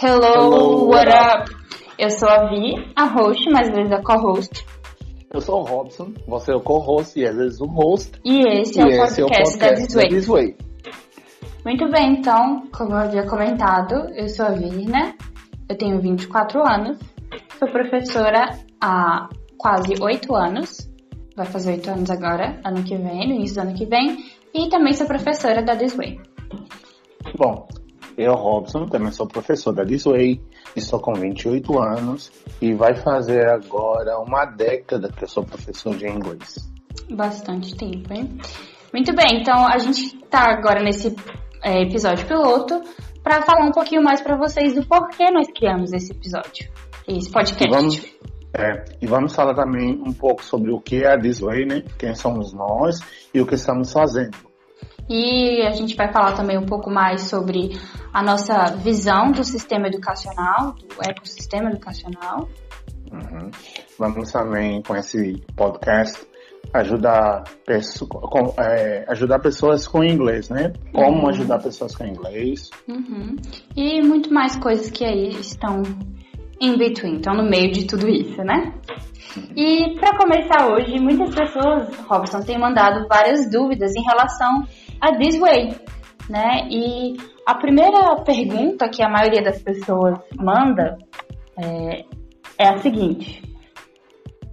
Hello, Hello, what up? Eu sou a Vi, a host, mas às vezes a co-host. Eu sou o Robson, você é o co-host e às vezes o host. E esse é e o esse é o podcast, da This Way. da This Way. Muito bem, então, como eu havia comentado, eu sou a Virna, eu tenho 24 anos, sou professora há quase 8 anos, vai fazer 8 anos agora, ano que vem, no início do ano que vem, e também sou professora da This Way. Bom, eu, Robson, também sou professor da This Way, estou com 28 anos e vai fazer agora uma década que eu sou professor de inglês. Bastante tempo, hein? Muito bem, então a gente tá agora nesse é, episódio piloto para falar um pouquinho mais para vocês do porquê nós criamos esse episódio, esse podcast. E vamos, é, e vamos falar também um pouco sobre o que é a This Way, né? Quem somos nós e o que estamos fazendo. E a gente vai falar também um pouco mais sobre a nossa visão do sistema educacional, do ecossistema educacional. Uhum. Vamos também, com esse podcast, ajudar, com- é, ajudar pessoas com inglês, né? Como Uhum. ajudar pessoas com inglês. Uhum. E muito mais coisas que aí estão in between, estão no meio de tudo isso, né? E para começar hoje, muitas pessoas, Robson, têm mandado várias dúvidas em relação a This Way, né? E a primeira pergunta que a maioria das pessoas manda é, é a seguinte: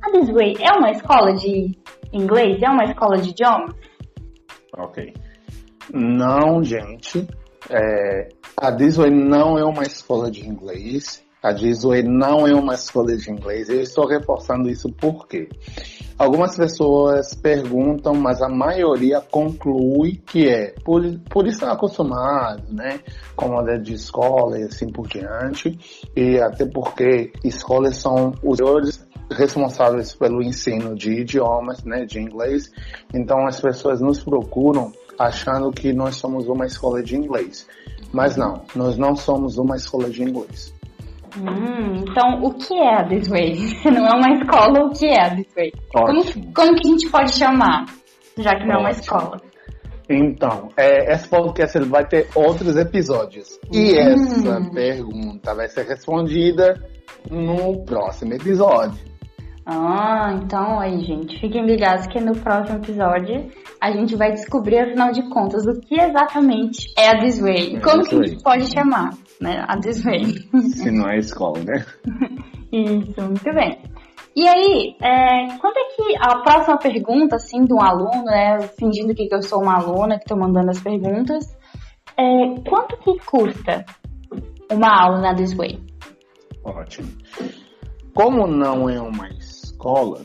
A This Way é uma escola de inglês? É uma escola de idiomas? Ok. Não, gente. É, a Disway não é uma escola de inglês. A Disway não é uma escola de inglês. Eu estou reforçando isso porque algumas pessoas perguntam, mas a maioria conclui que é por, por estar acostumado, né, com a de escola e assim por diante, e até porque escolas são os senhores responsáveis pelo ensino de idiomas, né, de inglês. Então as pessoas nos procuram achando que nós somos uma escola de inglês. Mas não, nós não somos uma escola de inglês. Hum, então, o que é a This Way? Se não é uma escola, o que é a This Way? Como, como que a gente pode chamar, já que não é uma escola? Então, é, esse podcast vai ter outros episódios. E Hum. essa pergunta vai ser respondida no próximo episódio. Ah, então aí, gente, fiquem ligados que no próximo episódio a gente vai descobrir, afinal de contas, o que exatamente é a This Way. E É como que a gente pode chamar, né? A Way. Se não é escola, né? Isso, muito bem. E aí, é, quando é que a próxima pergunta, assim, de um aluno, né, fingindo que eu sou uma aluna que estou mandando as perguntas, é, quanto que custa uma aula na This Way? Ótimo. Como não é uma escola,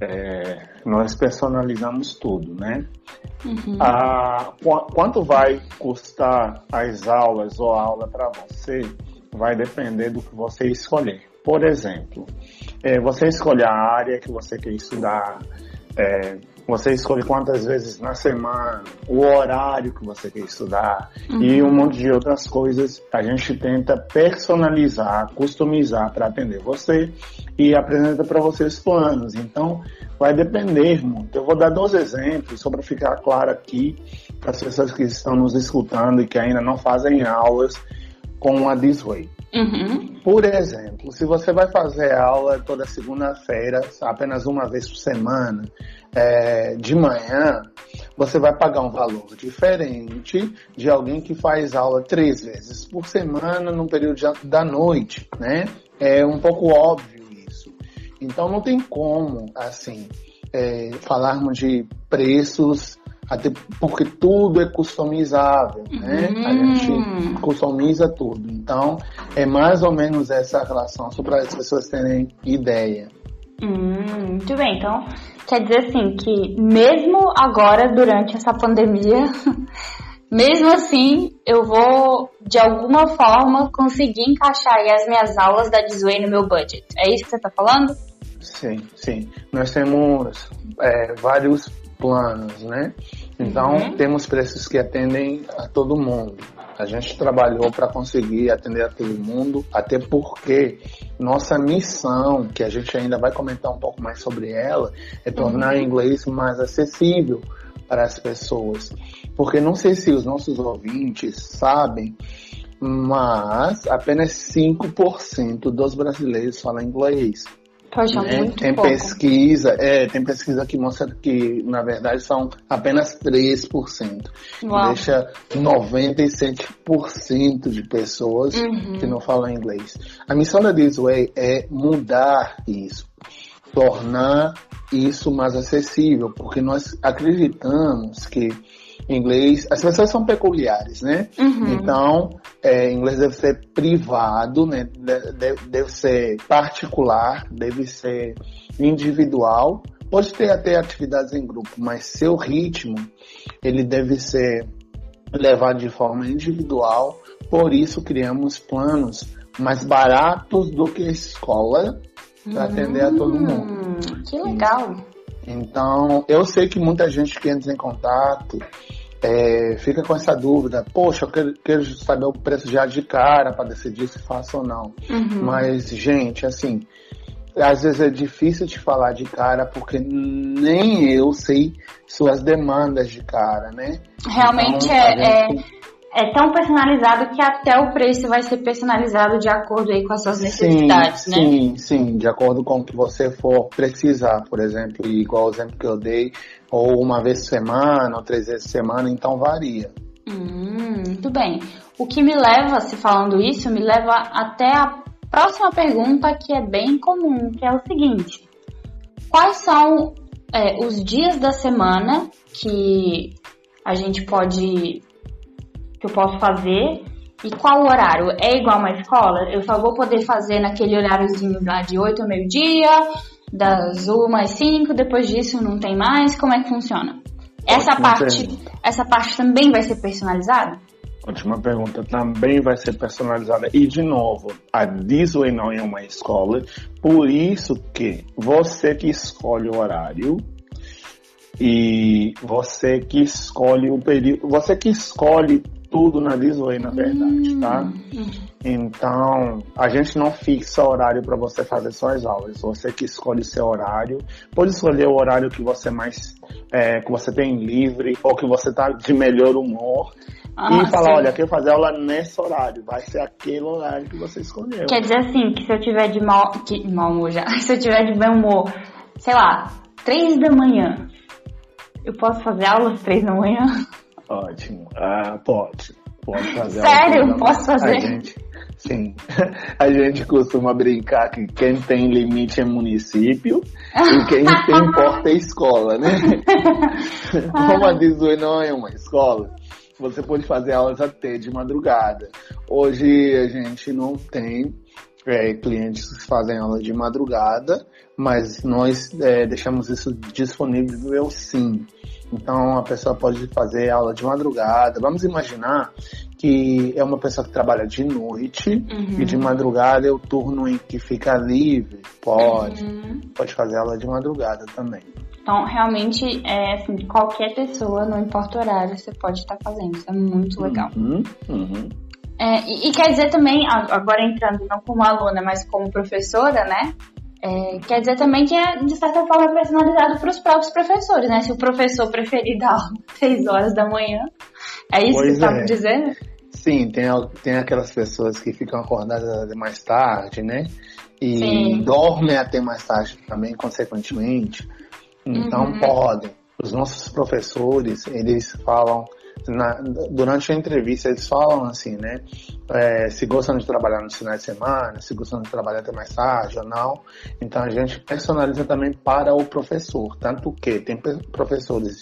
é, nós personalizamos tudo, né? Uhum. Ah, qu- quanto vai custar as aulas ou a aula para você vai depender do que você escolher. Por exemplo, eh, você escolhe a área que você quer estudar, eh, você escolhe quantas vezes na semana, o horário que você quer estudar e um monte de outras coisas. A gente tenta personalizar, customizar para atender você e apresenta para você os planos. Então, vai depender muito. Eu vou dar dois exemplos só para ficar claro aqui para as pessoas que estão nos escutando e que ainda não fazem aulas com a This Way. Uhum. Por exemplo, se você vai fazer aula toda segunda-feira, apenas uma vez por semana, é, de manhã, você vai pagar um valor diferente de alguém que faz aula três vezes por semana no período da noite, né? É um pouco óbvio isso. Então não tem como, assim, é, falarmos de preços, até porque tudo é customizável, né? A Hum. gente customiza tudo. Então, é mais ou menos essa relação, só para as pessoas terem ideia. Hum, muito bem, então quer dizer assim que mesmo agora, durante essa pandemia, mesmo assim, eu vou de alguma forma conseguir encaixar as minhas aulas da Disway no meu budget. É isso que você tá falando? Sim, sim. Nós temos é, vários planos, né? Então, Uhum. temos preços que atendem a todo mundo. A gente trabalhou para conseguir atender a todo mundo, até porque nossa missão, que a gente ainda vai comentar um pouco mais sobre ela, é tornar o inglês mais acessível para as pessoas. Porque não sei se os nossos ouvintes sabem, mas apenas 5% dos brasileiros falam inglês. Poxa, né? muito tem pouco. pesquisa, é, tem pesquisa que mostra que, na verdade, são apenas 3%. Uau. Deixa 97% de pessoas Uhum. que não falam inglês. A missão da This Way é mudar isso, tornar isso mais acessível, porque nós acreditamos que inglês, as pessoas são peculiares, né? Uhum. Então, é, inglês deve ser privado, né? De- Deve, deve ser particular, deve ser individual. Pode ter até atividades em grupo, mas seu ritmo, ele deve ser levado de forma individual. Por isso, criamos planos mais baratos do que a escola para atender a todo mundo. Hum, que legal. Então, eu sei que muita gente que entra em contato é, fica com essa dúvida. Poxa, eu quero, quero saber o preço já de cara para decidir se faço ou não. Uhum. Mas, gente, assim, às vezes é difícil de falar de cara porque nem eu sei suas demandas de cara, né? Realmente Então, é, gente- é, é tão personalizado que até o preço vai ser personalizado de acordo aí com as suas necessidades, sim, né? Sim, sim, de acordo com o que você for precisar, por exemplo, igual o exemplo que eu dei, ou uma vez por semana, ou três vezes por semana, então varia. Hum, muito bem. O que me leva, se falando isso, me leva até a próxima pergunta que é bem comum, que é o seguinte: quais são é, os dias da semana que a gente pode que eu posso fazer e qual horário? É igual uma escola? Eu só vou poder fazer naquele horáriozinho lá de 8 ao meio-dia, das 1 às 5, depois disso não tem mais? Como é que funciona? Essa Ótima parte, pergunta. essa parte também vai ser personalizada? Última pergunta também vai ser personalizada. E de novo, a Disney não é uma escola, por isso que você que escolhe o horário e você que escolhe o período, você que escolhe tudo na Disney, na verdade, tá? Hum, Então, a gente não fixa horário para você fazer suas aulas. Você que escolhe seu horário, pode escolher o horário que você mais, é, que você tem livre ou que você tá de melhor humor Ah, e falar, sim. olha, quero fazer aula nesse horário, vai ser aquele horário que você escolheu. Quer dizer assim, que se eu tiver de mal, que, mau humor já, se eu tiver de bom humor, sei lá, três da manhã, eu posso fazer aula às três da manhã? Ótimo. Ah, pode. Pode fazer. Sério? Posso fazer? A gente, sim. A gente costuma brincar que quem tem limite é município e quem tem porta é escola, né? Como a Disney não é uma escola, você pode fazer aulas até de madrugada. Hoje a gente não tem é, clientes que fazem aula de madrugada, mas nós é, deixamos isso disponível sim. Então a pessoa pode fazer aula de madrugada. Vamos imaginar que é uma pessoa que trabalha de noite Uhum. e de madrugada é o turno em que fica livre. Pode, Uhum. pode fazer aula de madrugada também. Então, realmente, é assim, qualquer pessoa, não importa o horário, você pode estar fazendo. Isso é muito legal. Uhum, uhum. É, e, e quer dizer também, agora entrando não como aluna, mas como professora, né? É, quer dizer também que é, de certa forma, personalizado para os próprios professores, né? Se o professor preferir dar aula às 6 horas da manhã, é isso Pois que você está é. me dizendo? Sim, tem, tem aquelas pessoas que ficam acordadas mais tarde, né? E Sim. dormem até mais tarde também, consequentemente. Então Uhum. podem. Os nossos professores, eles falam, na- durante a entrevista, eles falam assim, né? É, se gostam de trabalhar no final de semana, se gostam de trabalhar até mais tarde ou não. Então a gente personaliza também para o professor. Tanto que tem professores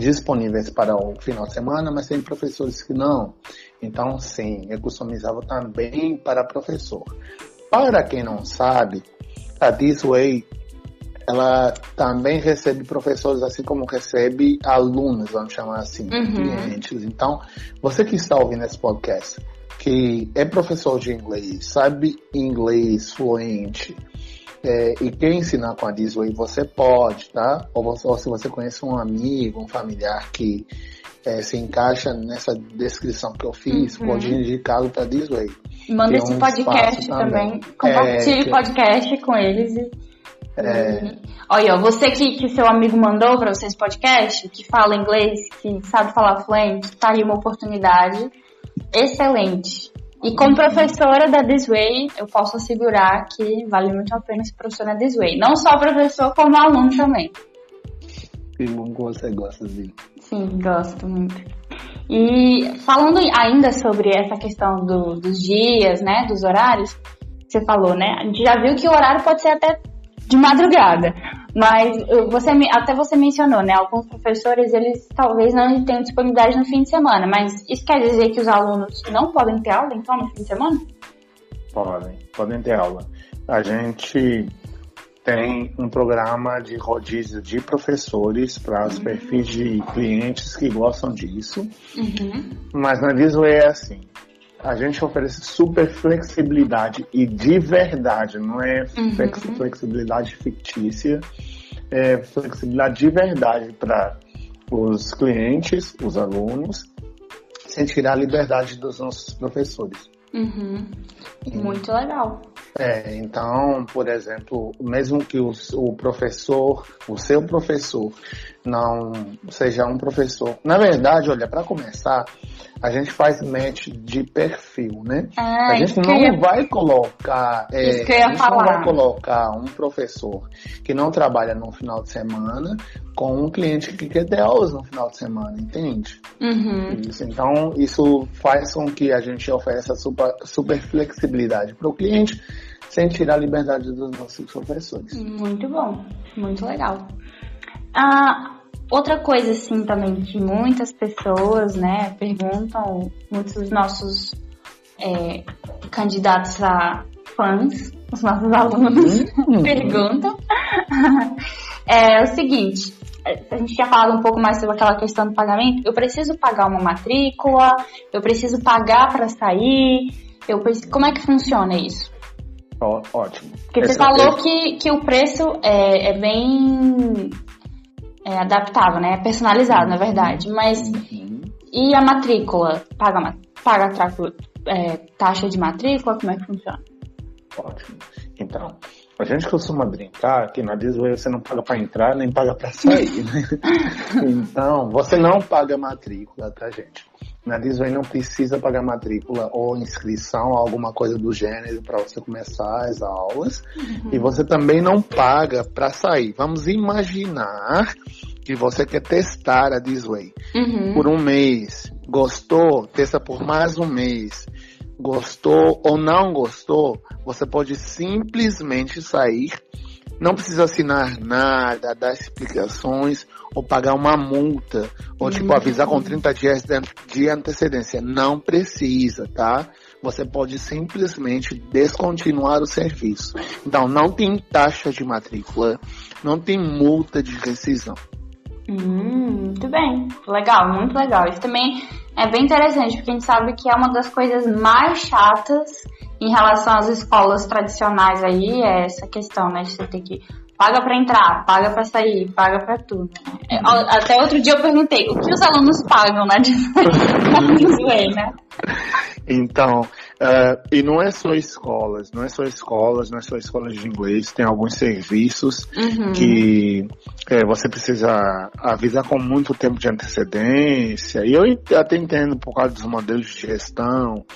disponíveis para o final de semana, mas tem professores que não. Então, sim, é customizado também para professor. Para quem não sabe, a This Way ela também recebe professores, assim como recebe alunos, vamos chamar assim, Uhum. clientes. Então, você que está ouvindo esse podcast, que é professor de inglês, sabe inglês fluente, é, e quer ensinar com a Disway, você pode, tá? Ou, você- ou se você conhece um amigo, um familiar que é, se encaixa nessa descrição que eu fiz, Uhum. pode indicá-lo para a Disway. Manda esse um podcast também. também. Compartilhe É, que- podcast com eles. E... É. Olha, você que, que seu amigo mandou pra vocês podcast, que fala inglês, que sabe falar fluente, tá aí uma oportunidade excelente. E como professora da This Way, eu posso assegurar que vale muito a pena ser professora da This Way. Não só professor, como aluno também. Que bom que você gosta de. Sim, gosto muito. E falando ainda sobre essa questão do, dos dias, né, dos horários, você falou, né? A gente já viu que o horário pode ser até de madrugada. Mas você, até você mencionou, né? Alguns professores, eles talvez não tenham disponibilidade no fim de semana. Mas isso quer dizer que os alunos não podem ter aula, então, no fim de semana? Podem, podem ter aula. A gente tem um programa de rodízio de professores para os uhum. perfis de clientes que gostam disso. Uhum. Mas na Viso é assim a gente oferece super flexibilidade e de verdade, não é uhum. flexibilidade fictícia, é flexibilidade de verdade para os clientes, os alunos, sem tirar a liberdade dos nossos professores. Uhum. Muito legal. É, então, por exemplo, mesmo que o, o, professor, o seu professor, não seja um professor. Na verdade, olha, para começar, a gente faz match de perfil, né? Ah, a gente não ia... vai colocar, é, a gente falar. não vai colocar um professor que não trabalha no final de semana com um cliente que quer ter aulas no final de semana, entende? Uhum. Isso, então isso faz com que a gente ofereça super, super flexibilidade para o cliente sem tirar a liberdade dos nossos professores. Muito bom, muito legal. Ah, Outra coisa, assim, também que muitas pessoas, né, perguntam, muitos dos nossos é, candidatos a fãs, os nossos alunos uhum. perguntam, é o seguinte, a gente tinha falado um pouco mais sobre aquela questão do pagamento, eu preciso pagar uma matrícula, eu preciso pagar para sair, eu preciso, como é que funciona isso? Ó, ótimo. Porque você falou é... que, que o preço é, é bem é adaptável, né? É personalizado, na verdade. Mas uhum. e a matrícula? Paga, paga é, taxa de matrícula? Como é que funciona? Ótimo. Então, a gente costuma brincar que na Disney você não paga para entrar nem paga para sair, né? então, você não paga matrícula, tá, gente? Na Disney não precisa pagar matrícula ou inscrição, alguma coisa do gênero para você começar as aulas. Uhum. E você também não paga para sair. Vamos imaginar que você quer testar a Disney uhum. por um mês. Gostou? Testa por mais um mês gostou ou não gostou, você pode simplesmente sair, não precisa assinar nada, dar explicações ou pagar uma multa, ou tipo avisar com 30 dias de antecedência. Não precisa, tá? Você pode simplesmente descontinuar o serviço. Então não tem taxa de matrícula, não tem multa de rescisão. Hum, muito bem, legal, muito legal. Isso também é bem interessante, porque a gente sabe que é uma das coisas mais chatas em relação às escolas tradicionais aí, é essa questão, né, de você ter que paga para entrar, paga para sair, paga para tudo. Né? Até outro dia eu perguntei, o que os alunos pagam na Disney, né? Então, Uh, e não é só escolas, não é só escolas, não é só escolas de inglês, tem alguns serviços uhum. que é, você precisa avisar com muito tempo de antecedência. E eu até entendo por causa dos modelos de gestão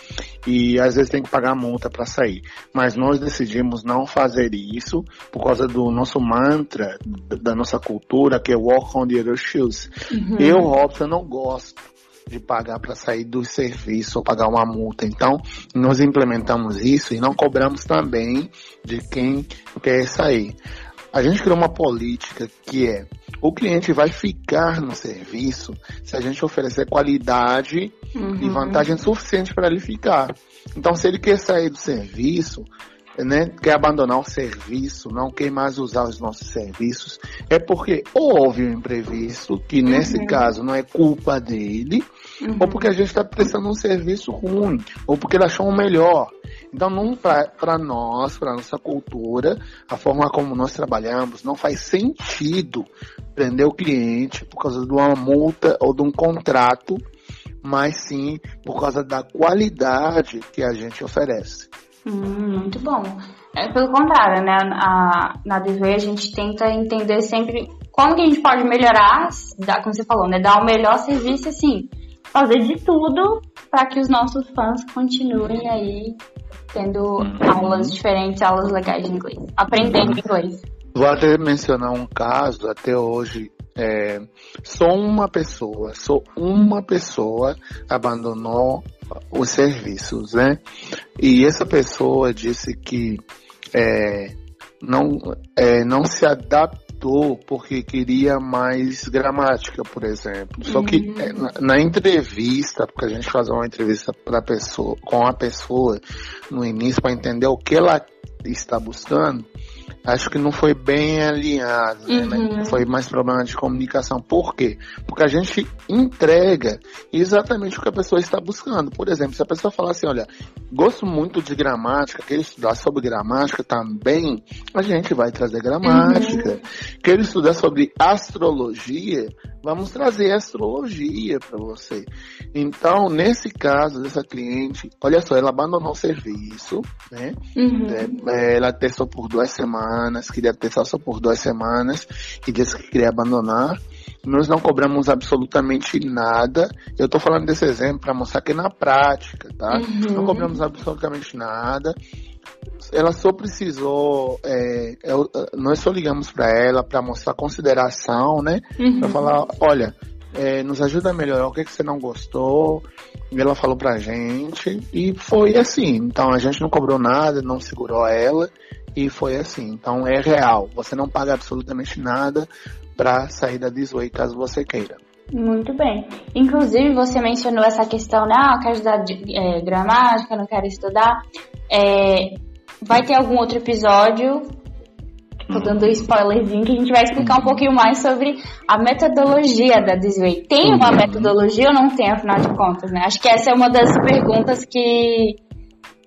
e às vezes tem que pagar multa para sair. Mas nós decidimos não fazer isso por causa do nosso mantra, da nossa cultura, que é walk on the other shoes. Uhum. Eu, Robson, não gosto de pagar para sair do serviço ou pagar uma multa. Então, nós implementamos isso e não cobramos também de quem quer sair. A gente criou uma política que é o cliente vai ficar no serviço se a gente oferecer qualidade uhum. e vantagem suficiente para ele ficar. Então, se ele quer sair do serviço, né, quer abandonar o serviço, não quer mais usar os nossos serviços, é porque ou houve um imprevisto, que uhum. nesse caso não é culpa dele, uhum. ou porque a gente está prestando um serviço ruim, ou porque ele achou um melhor. Então, para nós, para nossa cultura, a forma como nós trabalhamos, não faz sentido prender o cliente por causa de uma multa ou de um contrato, mas sim por causa da qualidade que a gente oferece. Hum, muito bom. É, pelo contrário, né? A, na DV a gente tenta entender sempre como que a gente pode melhorar, como você falou, né? Dar o melhor serviço, assim, fazer de tudo para que os nossos fãs continuem aí tendo uhum. aulas diferentes, aulas legais de inglês, aprendendo uhum. inglês. Vou até mencionar um caso, até hoje, é, só uma pessoa, só uma pessoa abandonou os serviços, né? E essa pessoa disse que é, não, é, não se adaptou porque queria mais gramática, por exemplo. Só que uhum. é, na, na, entrevista, porque a gente faz uma entrevista pra pessoa, com a pessoa no início para entender o que ela está buscando, acho que não foi bem alinhado, né? Uhum. Foi mais problema de comunicação. Por quê? Porque a gente entrega exatamente o que a pessoa está buscando. Por exemplo, se a pessoa falar assim, olha, gosto muito de gramática, quer estudar sobre gramática também, a gente vai trazer gramática. Uhum. Quer estudar sobre astrologia, vamos trazer astrologia para você. Então, nesse caso dessa cliente, olha só, ela abandonou o serviço, né? Uhum. É, ela testou por duas semanas, queria testar só por duas semanas e disse que queria abandonar. Nós não cobramos absolutamente nada. Eu estou falando desse exemplo para mostrar que é na prática, tá? Uhum. Não cobramos absolutamente nada ela só precisou, é, eu, nós só ligamos para ela para mostrar consideração, né? Uhum. Para falar, olha, é, nos ajuda a melhorar o que, que você não gostou. E ela falou pra gente e foi assim. Então a gente não cobrou nada, não segurou ela e foi assim. Então é real. Você não paga absolutamente nada para sair da Disway caso você queira. Muito bem. Inclusive, você mencionou essa questão, né? Ah, eu quero estudar é, gramática, não quero estudar. É, vai ter algum outro episódio, tô dando um spoilerzinho, que a gente vai explicar um uhum. pouquinho mais sobre a metodologia da Disway. Tem uma uhum. metodologia ou não tem, afinal de contas, né? Acho que essa é uma das perguntas que,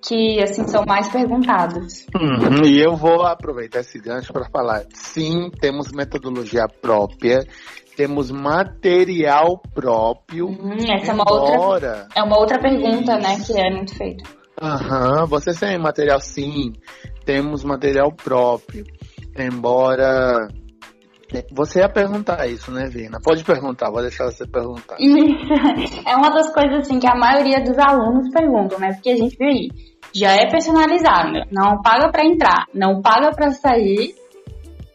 que assim, são mais perguntadas. Uhum, e eu vou aproveitar esse gancho para falar. Sim, temos metodologia própria temos material próprio. Uhum, essa é uma outra é uma outra pergunta, né, que é muito feita. Aham, você tem material sim, temos material próprio. Embora você ia perguntar isso, né, Vina? Pode perguntar, vou deixar você perguntar. é uma das coisas assim que a maioria dos alunos perguntam, né? Porque a gente vê aí, já é personalizado, não paga para entrar, não paga para sair.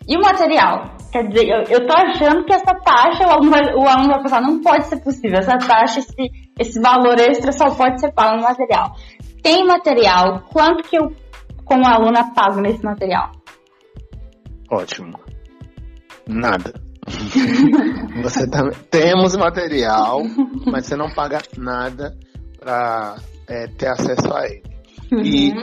E o material? Quer dizer, eu, eu tô achando que essa taxa, o aluno, vai, o aluno vai pensar, não pode ser possível. Essa taxa, esse, esse valor extra só pode ser pago no material. Tem material, quanto que eu, como aluna, pago nesse material? Ótimo. Nada. você tá, temos material, mas você não paga nada para é, ter acesso a ele. Uhum. E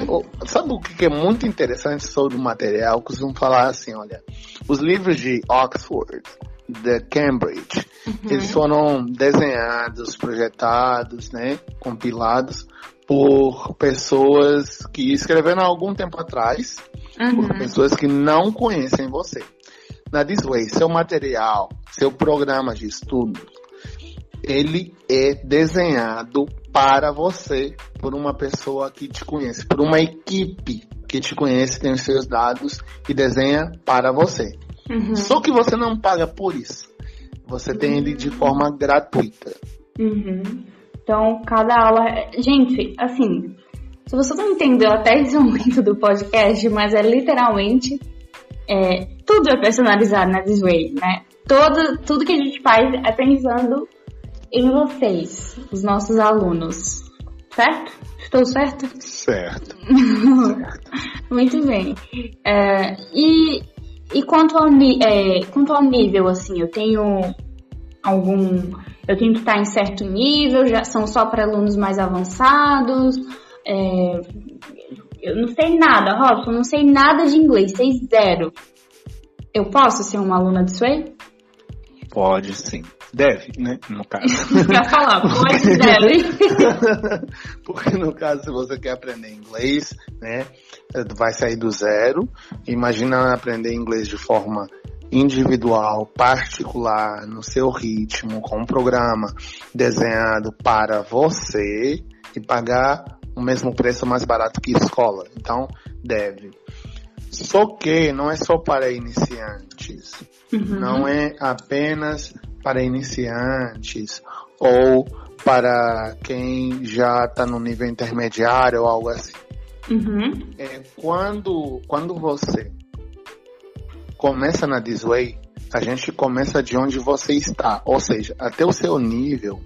sabe o que é muito interessante sobre o material? Costumam falar assim, olha, os livros de Oxford, de Cambridge, uhum. eles foram desenhados, projetados, né, compilados por pessoas que escreveram há algum tempo atrás, uhum. por pessoas que não conhecem você. Na This Way, seu material, seu programa de estudo, ele é desenhado para você, por uma pessoa que te conhece, por uma equipe que te conhece, tem os seus dados e desenha para você. Uhum. Só que você não paga por isso. Você tem ele de forma gratuita. Uhum. Então, cada aula. Gente, assim, se você não entendeu até esse momento do podcast, mas é literalmente. É, tudo é personalizado na This Way, né? Todo, tudo que a gente faz é pensando em vocês, os nossos alunos. Certo? Estou certo? Certo. certo. Muito bem. É, e, e quanto, ao, é, quanto ao nível, assim, eu tenho algum. Eu tenho que estar em certo nível, já são só para alunos mais avançados. É, eu não sei nada, Robson, não sei nada de inglês, sei zero. Eu posso ser uma aluna disso aí? Pode sim. Deve, né? No caso. Pra falar, pode, deve. Porque no caso, se você quer aprender inglês, né? Vai sair do zero. Imagina aprender inglês de forma individual, particular, no seu ritmo, com um programa desenhado para você e pagar o mesmo preço mais barato que escola. Então, deve. Só que não é só para iniciantes. Uhum. Não é apenas para iniciantes ou para quem já está no nível intermediário ou algo assim. Uhum. É, quando, quando você começa na Disway, a gente começa de onde você está, ou seja, até o seu nível,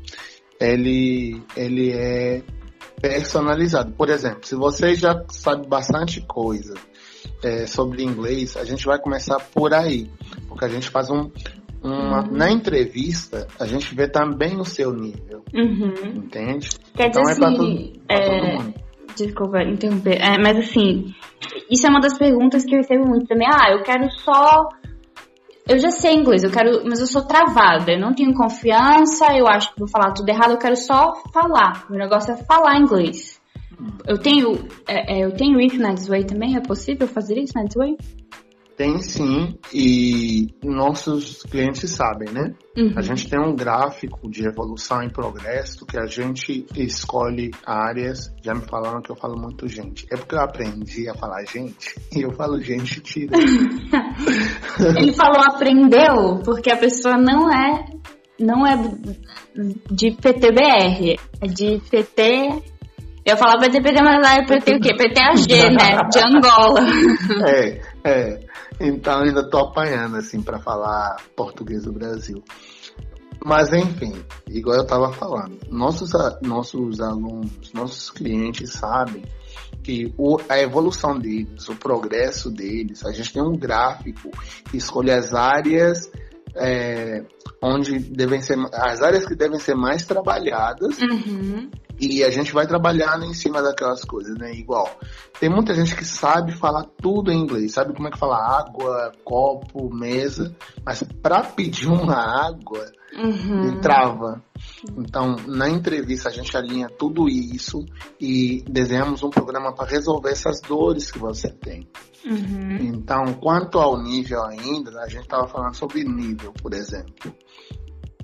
ele, ele é personalizado. Por exemplo, se você já sabe bastante coisa é, sobre inglês, a gente vai começar por aí, porque a gente faz um, uma, uhum. na entrevista, a gente vê também o seu nível. Uhum. Entende? Quer então dizer é para todo, é... todo mundo. Desculpa interromper, é, mas assim, isso é uma das perguntas que eu recebo muito também. Ah, eu quero só. Eu já sei inglês, eu quero, mas eu sou travada, eu não tenho confiança, eu acho que vou falar tudo errado, eu quero só falar. O negócio é falar inglês. Eu tenho, é, é eu tenho isso na Disway também? É possível fazer isso na Disway? Tem sim, e nossos clientes sabem, né? Uhum. A gente tem um gráfico de evolução e progresso que a gente escolhe áreas. Já me falaram que eu falo muito gente. É porque eu aprendi a falar gente e eu falo gente tira. Ele falou aprendeu porque a pessoa não é não é de PTBR, é de PT eu falava PT, mas lá é PT o quê? PTAG, né? De Angola. É, é. Então ainda estou apanhando assim para falar português do Brasil. Mas enfim, igual eu estava falando, nossos, nossos alunos, nossos clientes sabem que o, a evolução deles, o progresso deles, a gente tem um gráfico que escolhe as áreas é, onde devem ser as áreas que devem ser mais trabalhadas uhum. E a gente vai trabalhando em cima daquelas coisas, né? Igual, tem muita gente que sabe falar tudo em inglês, sabe como é que fala água, copo, mesa, mas para pedir uma água, uhum. ele trava. Então, na entrevista a gente alinha tudo isso e desenhamos um programa para resolver essas dores que você tem. Uhum. Então, quanto ao nível ainda, a gente estava falando sobre nível, por exemplo.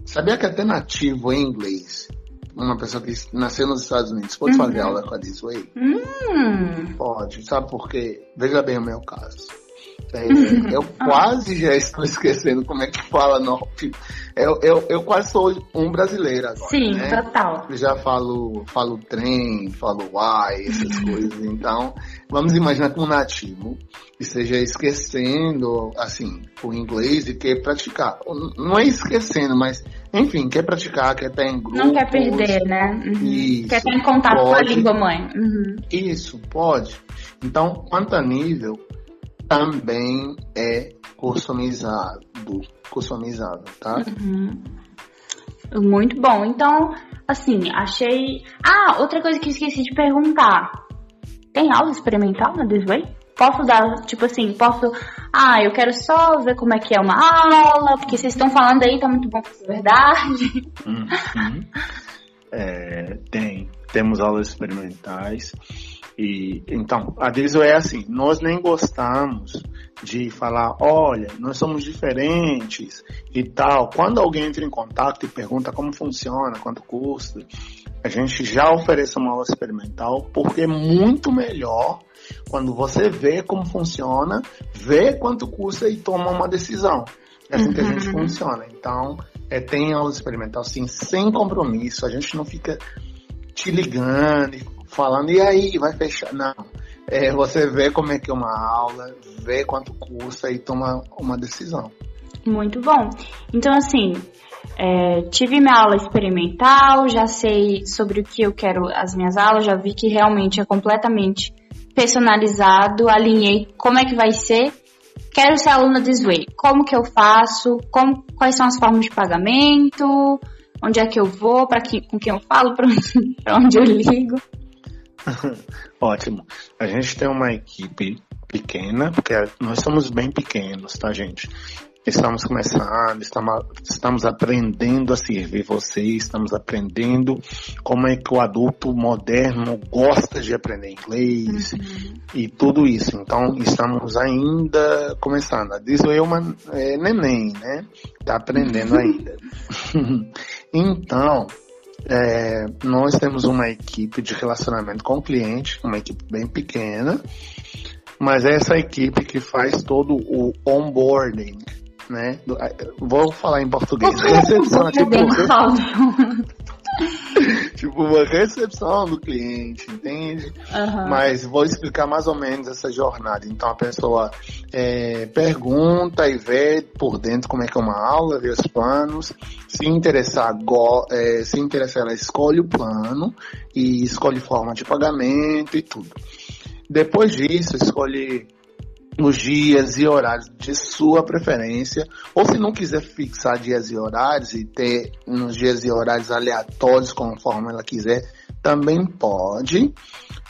Sabia que até nativo em inglês uma pessoa que nasceu nos Estados Unidos pode uhum. fazer aula com a Disway? Hum. Pode, sabe por quê? Veja bem o meu caso. É, eu ah. quase já estou esquecendo como é que fala. Eu, eu, eu quase sou um brasileiro agora. Sim, né? total. Já falo, falo trem, falo uai, essas coisas. Então, vamos imaginar que um nativo esteja esquecendo, assim, o inglês e quer praticar. Não é esquecendo, mas, enfim, quer praticar, quer estar em grupo. Não quer perder, né? Uhum. Isso, quer estar em contato pode, com a língua mãe. Uhum. Isso, pode. Então, quanto a nível, também é customizado, customizado, tá? Uhum. Muito bom. Então, assim, achei. Ah, outra coisa que eu esqueci de perguntar. Tem aula experimental na Disway? Posso dar, tipo assim, posso. Ah, eu quero só ver como é que é uma aula, porque vocês estão falando aí, tá muito bom pra ser verdade. Uhum. É, tem. Temos aulas experimentais. E então, a Diesel é assim, nós nem gostamos de falar, olha, nós somos diferentes e tal. Quando alguém entra em contato e pergunta como funciona, quanto custa, a gente já oferece uma aula experimental, porque é muito melhor quando você vê como funciona, vê quanto custa e toma uma decisão. É assim uhum. que a gente uhum. funciona. Então, é, tem aula experimental, sim, sem compromisso. A gente não fica te ligando falando, e aí, vai fechar? Não. É, você vê como é que é uma aula, vê quanto custa e toma uma decisão. Muito bom. Então, assim, é, tive minha aula experimental, já sei sobre o que eu quero as minhas aulas, já vi que realmente é completamente personalizado, alinhei como é que vai ser. Quero ser aluna do Sway. Como que eu faço? Como, quais são as formas de pagamento? Onde é que eu vou? Para com quem eu falo? Para onde eu ligo? Ótimo. A gente tem uma equipe pequena, porque nós somos bem pequenos, tá, gente? Estamos começando, estamos, estamos aprendendo a servir vocês, estamos aprendendo como é que o adulto moderno gosta de aprender inglês uhum. e tudo isso. Então, estamos ainda começando. Diz eu uma é, neném, né? Tá aprendendo ainda. então, é, nós temos uma equipe de relacionamento com o cliente, uma equipe bem pequena, mas é essa equipe que faz todo o onboarding né? Vou falar em português. Recepção tipo, tipo uma recepção do cliente, entende? Uhum. Mas vou explicar mais ou menos essa jornada. Então a pessoa é, pergunta e vê por dentro como é que é uma aula, vê os planos. Se interessar, go, é, se interessar, ela escolhe o plano e escolhe forma de pagamento e tudo. Depois disso, escolhe os dias e horários de sua preferência, ou se não quiser fixar dias e horários e ter nos dias e horários aleatórios conforme ela quiser, também pode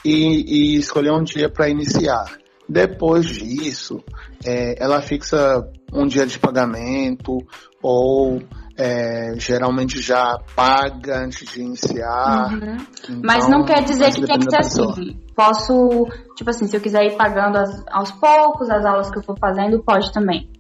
e, e escolher um dia para iniciar. Depois disso, é, ela fixa um dia de pagamento ou é, geralmente já paga antes de iniciar. Uhum. Então, Mas não quer dizer que tem que ser assim. Posso, tipo assim, se eu quiser ir pagando as, aos poucos, as aulas que eu for fazendo, pode também.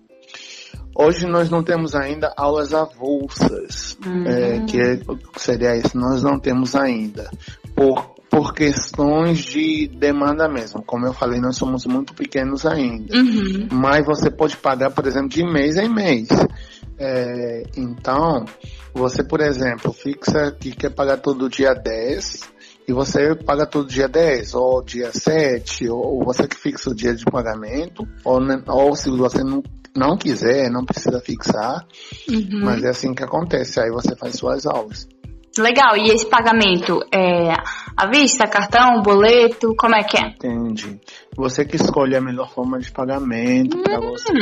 Hoje nós não temos ainda aulas avulsas, uhum. é, que é, seria isso, nós não temos ainda. Por, por questões de demanda mesmo. Como eu falei, nós somos muito pequenos ainda. Uhum. Mas você pode pagar, por exemplo, de mês em mês. É, então, você, por exemplo, fixa que quer pagar todo dia 10 e você paga todo dia 10 ou dia 7, ou você que fixa o dia de pagamento, ou, ou se você não, não quiser, não precisa fixar, uhum. mas é assim que acontece, aí você faz suas aulas. Legal, e esse pagamento é à vista, cartão, boleto, como é que é? Entendi. Você que escolhe a melhor forma de pagamento hum. para você.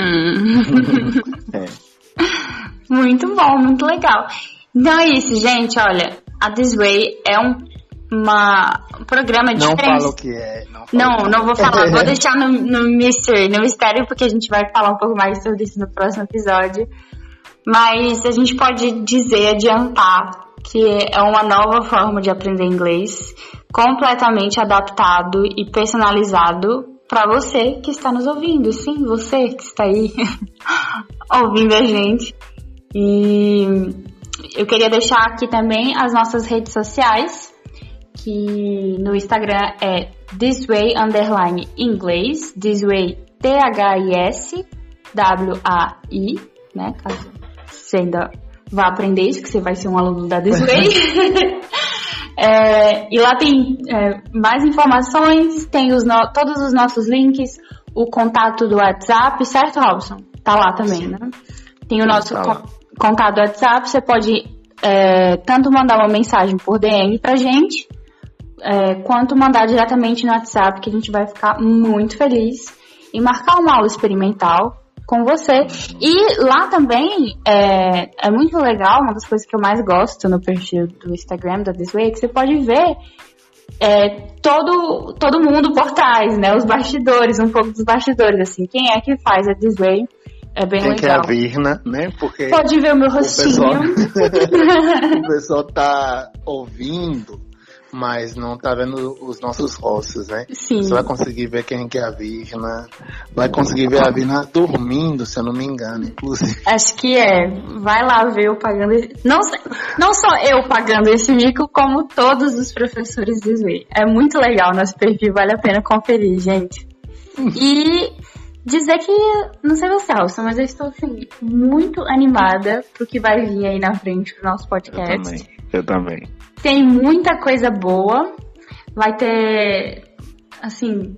é. Muito bom, muito legal. Então é isso, gente. Olha, a This Way é um uma, um programa de Não fala o que é. Não, não, não vou falar. vou deixar no, no mystery, no mistério, porque a gente vai falar um pouco mais sobre isso no próximo episódio. Mas a gente pode dizer, adiantar, que é uma nova forma de aprender inglês, completamente adaptado e personalizado para você que está nos ouvindo. Sim, você que está aí ouvindo a gente. E eu queria deixar aqui também as nossas redes sociais, que no Instagram é thisway underline inglês, T-H-I-S W-A-I, né? Caso você ainda vá aprender isso, que você vai ser um aluno da Thisway. é, e lá tem é, mais informações, tem os no, todos os nossos links, o contato do WhatsApp, certo, Robson? Tá lá também, né? Tem o nosso tá contato do WhatsApp, você pode é, tanto mandar uma mensagem por DM pra gente, é, quanto mandar diretamente no WhatsApp, que a gente vai ficar muito feliz e marcar uma aula experimental com você. E lá também é, é muito legal, uma das coisas que eu mais gosto no perfil do Instagram da This Way, é que você pode ver é, todo, todo mundo por trás, né? Os bastidores, um pouco dos bastidores, assim. Quem é que faz a Way? É bem legal. que a Virna, né? Porque Pode ver o meu rostinho. O pessoal, o pessoal tá ouvindo mas não tá vendo os nossos rostos, né? Sim. Você vai conseguir ver quem que é a Virna, vai conseguir ver a Virna dormindo, se eu não me engano, inclusive. Acho que é. Vai lá ver eu pagando. Não, não só eu pagando esse mico, como todos os professores do Zway. É muito legal nosso perfil, vale a pena conferir, gente. E dizer que, não sei você, Alson, mas eu estou assim, muito animada pro que vai vir aí na frente pro nosso podcast. Eu também. Eu também. Tem muita coisa boa. Vai ter, assim,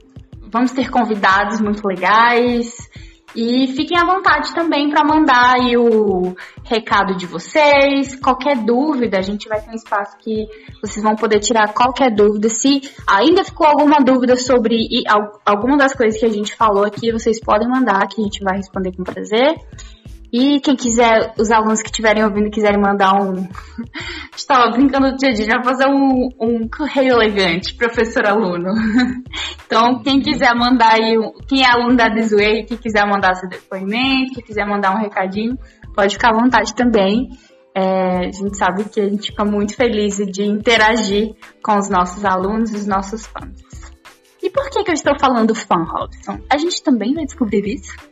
vamos ter convidados muito legais. E fiquem à vontade também para mandar aí o recado de vocês. Qualquer dúvida, a gente vai ter um espaço que vocês vão poder tirar qualquer dúvida. Se ainda ficou alguma dúvida sobre alguma das coisas que a gente falou aqui, vocês podem mandar que a gente vai responder com prazer. E quem quiser, os alunos que estiverem ouvindo quiserem mandar um. Estava brincando do dia já fazer um, um correio elegante, professor-aluno. então, quem quiser mandar aí, quem é aluno da Disway, quem quiser mandar seu depoimento, quem quiser mandar um recadinho, pode ficar à vontade também. É, a gente sabe que a gente fica muito feliz de interagir com os nossos alunos e os nossos fãs. E por que, que eu estou falando fã, Robson? A gente também vai descobrir isso?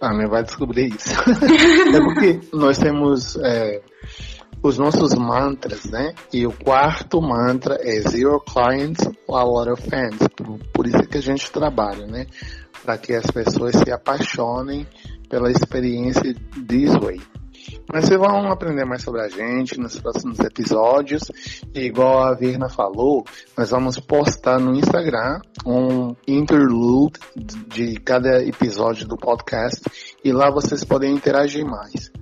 Ah, não vai descobrir isso. é porque nós temos é, os nossos mantras, né? E o quarto mantra é Zero Clients, a lot of fans. Por, por isso que a gente trabalha, né? Para que as pessoas se apaixonem pela experiência This Way. Mas vocês vão aprender mais sobre a gente nos próximos episódios. E igual a Virna falou, nós vamos postar no Instagram um interlude de cada episódio do podcast. E lá vocês podem interagir mais.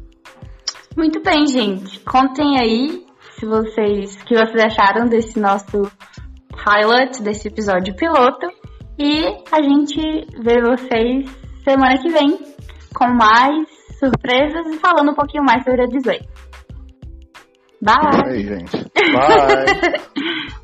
Muito bem, gente. Contem aí se vocês, que vocês acharam desse nosso pilot, desse episódio piloto. E a gente vê vocês semana que vem com mais surpresas e falando um pouquinho mais sobre a Disney. Bye! Aí, gente. Bye!